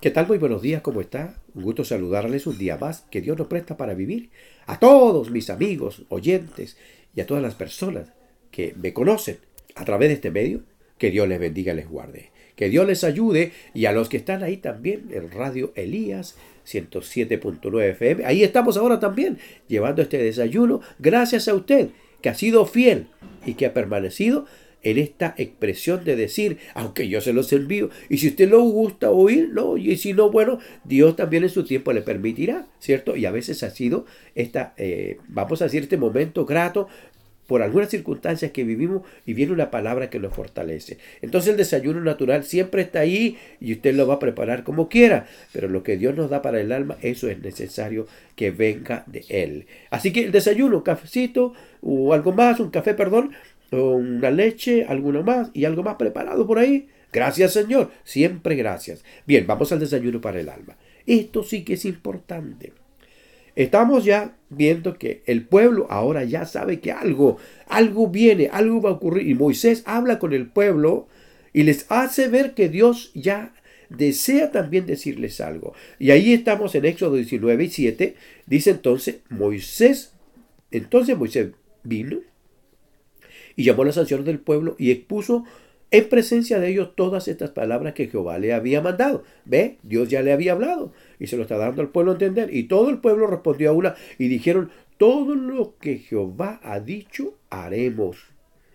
¿Qué tal? Muy buenos días, ¿cómo está? Un gusto saludarles un día más que Dios nos presta para vivir. A todos mis amigos, oyentes y a todas las personas que me conocen a través de este medio, que Dios les bendiga y les guarde. Que Dios les ayude y a los que están ahí también en Radio Elías 107.9 FM. Ahí estamos ahora también llevando este desayuno gracias a usted que ha sido fiel y que ha permanecido en esta expresión de decir, aunque yo se los envío, y si usted lo gusta oírlo, y si no, bueno, Dios también en su tiempo le permitirá, ¿cierto? Y a veces ha sido esta, eh, vamos a decir, este momento grato por algunas circunstancias que vivimos y viene una palabra que nos fortalece. Entonces el desayuno natural siempre está ahí y usted lo va a preparar como quiera, pero lo que Dios nos da para el alma, eso es necesario que venga de Él. Así que el desayuno, un cafecito o algo más, un café, perdón, una leche, alguno más y algo más preparado por ahí. Gracias Señor, siempre gracias. Bien, vamos al desayuno para el alma. Esto sí que es importante. Estamos ya viendo que el pueblo ahora ya sabe que algo, algo viene, algo va a ocurrir. Y Moisés habla con el pueblo y les hace ver que Dios ya desea también decirles algo. Y ahí estamos en Éxodo 19 y 7. Dice entonces Moisés, entonces Moisés vino y llamó a las ancianos del pueblo y expuso en presencia de ellos todas estas palabras que Jehová le había mandado. Ve, Dios ya le había hablado y se lo está dando al pueblo a entender. Y todo el pueblo respondió a una y dijeron, todo lo que Jehová ha dicho, haremos.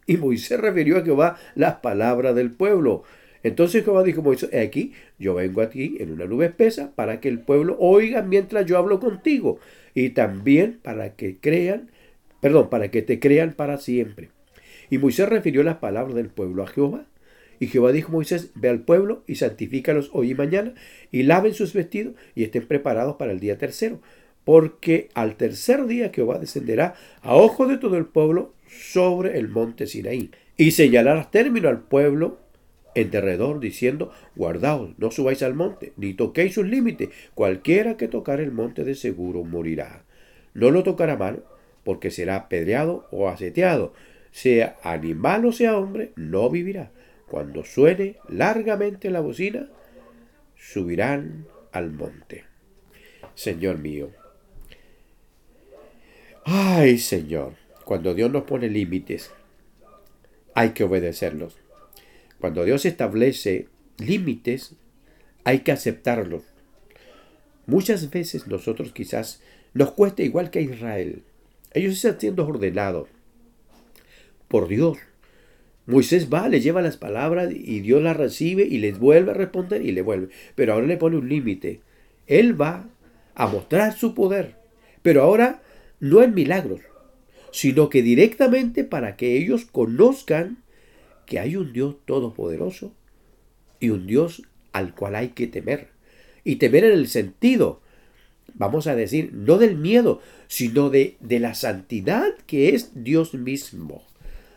Y Moisés refirió a Jehová las palabras del pueblo. Entonces Jehová dijo a Moisés, aquí, yo vengo aquí en una nube espesa para que el pueblo oiga mientras yo hablo contigo y también para que crean, perdón, para que te crean para siempre. Y Moisés refirió las palabras del pueblo a Jehová. Y Jehová dijo a Moisés, ve al pueblo y santifícalos hoy y mañana, y laven sus vestidos y estén preparados para el día tercero. Porque al tercer día Jehová descenderá a ojo de todo el pueblo sobre el monte Sinaí. Y señalará término al pueblo en derredor, diciendo, guardaos, no subáis al monte, ni toquéis sus límites. Cualquiera que tocar el monte de seguro morirá. No lo tocará mano, porque será apedreado o aseteado sea animal o sea hombre, no vivirá. Cuando suene largamente la bocina, subirán al monte. Señor mío. Ay, Señor, cuando Dios nos pone límites, hay que obedecerlos. Cuando Dios establece límites, hay que aceptarlos. Muchas veces nosotros quizás nos cuesta igual que a Israel. Ellos están siendo ordenados por Dios. Moisés va, le lleva las palabras y Dios las recibe y les vuelve a responder y le vuelve. Pero ahora le pone un límite. Él va a mostrar su poder. Pero ahora no en milagros, sino que directamente para que ellos conozcan que hay un Dios todopoderoso y un Dios al cual hay que temer. Y temer en el sentido, vamos a decir, no del miedo, sino de, de la santidad que es Dios mismo.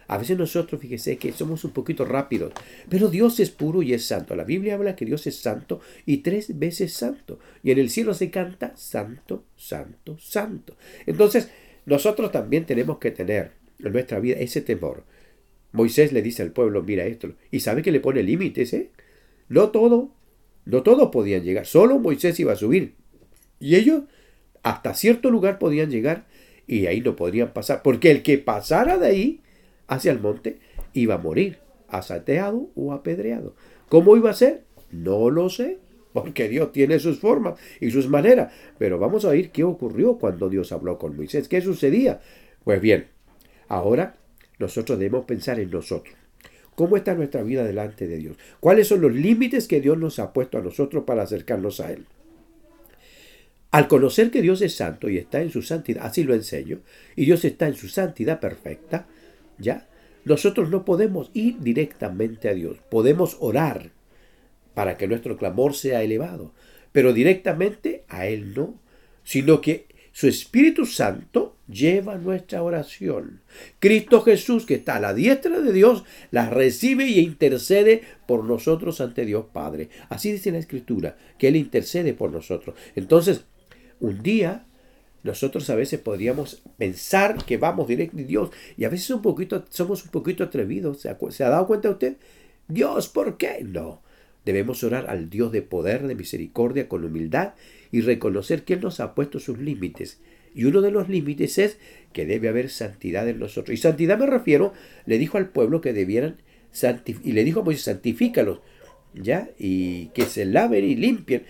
A veces nosotros, fíjese que somos un poquito rápidos, pero Dios es puro y es santo. La Biblia habla que Dios es santo y tres veces santo. Y en el cielo se canta santo, santo, santo. Entonces, nosotros también tenemos que tener en nuestra vida ese temor. Moisés le dice al pueblo, mira esto, y sabe que le pone límites, ¿eh? No todo, no todos podían llegar, solo Moisés iba a subir. Y ellos hasta cierto lugar podían llegar y ahí no podrían pasar, porque el que pasara de ahí hacia el monte, iba a morir, asateado o apedreado. ¿Cómo iba a ser? No lo sé, porque Dios tiene sus formas y sus maneras. Pero vamos a oír qué ocurrió cuando Dios habló con Moisés. ¿Qué sucedía? Pues bien, ahora nosotros debemos pensar en nosotros. ¿Cómo está nuestra vida delante de Dios? ¿Cuáles son los límites que Dios nos ha puesto a nosotros para acercarnos a Él? Al conocer que Dios es santo y está en su santidad, así lo enseño, y Dios está en su santidad perfecta, ¿Ya? Nosotros no podemos ir directamente a Dios. Podemos orar para que nuestro clamor sea elevado, pero directamente a Él no, sino que su Espíritu Santo lleva nuestra oración. Cristo Jesús, que está a la diestra de Dios, la recibe y intercede por nosotros ante Dios Padre. Así dice la Escritura, que Él intercede por nosotros. Entonces, un día nosotros a veces podríamos pensar que vamos directo a Dios y a veces un poquito, somos un poquito atrevidos. ¿Se ha, dado cuenta usted? Dios, ¿por qué? No. Debemos orar al Dios de poder, de misericordia, con humildad y reconocer que Él nos ha puesto sus límites. Y uno de los límites es que debe haber santidad en nosotros. Y santidad me refiero, le dijo al pueblo que debieran y le dijo a Moisés, santifícalos, ¿ya? Y que se laven y limpien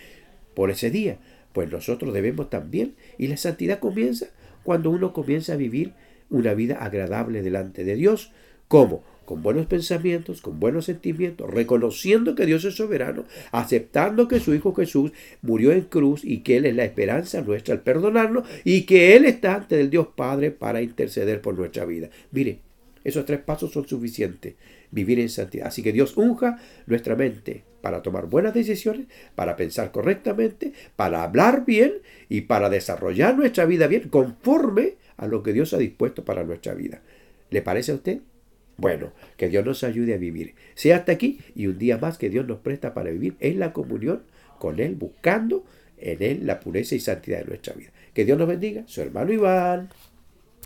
por ese día. Pues nosotros debemos también. Y la santidad comienza cuando uno comienza a vivir una vida agradable delante de Dios. ¿Cómo? Con buenos pensamientos, con buenos sentimientos, reconociendo que Dios es soberano, aceptando que su Hijo Jesús murió en cruz y que Él es la esperanza nuestra al perdonarnos y que Él está ante el Dios Padre para interceder por nuestra vida. Mire, esos tres pasos son suficientes. Vivir en santidad. Así que Dios unja nuestra mente para tomar buenas decisiones, para pensar correctamente, para hablar bien y para desarrollar nuestra vida bien conforme a lo que Dios ha dispuesto para nuestra vida. ¿Le parece a usted? Bueno, que Dios nos ayude a vivir. Sea hasta aquí y un día más que Dios nos presta para vivir en la comunión con Él, buscando en Él la pureza y santidad de nuestra vida. Que Dios nos bendiga. Su hermano Iván.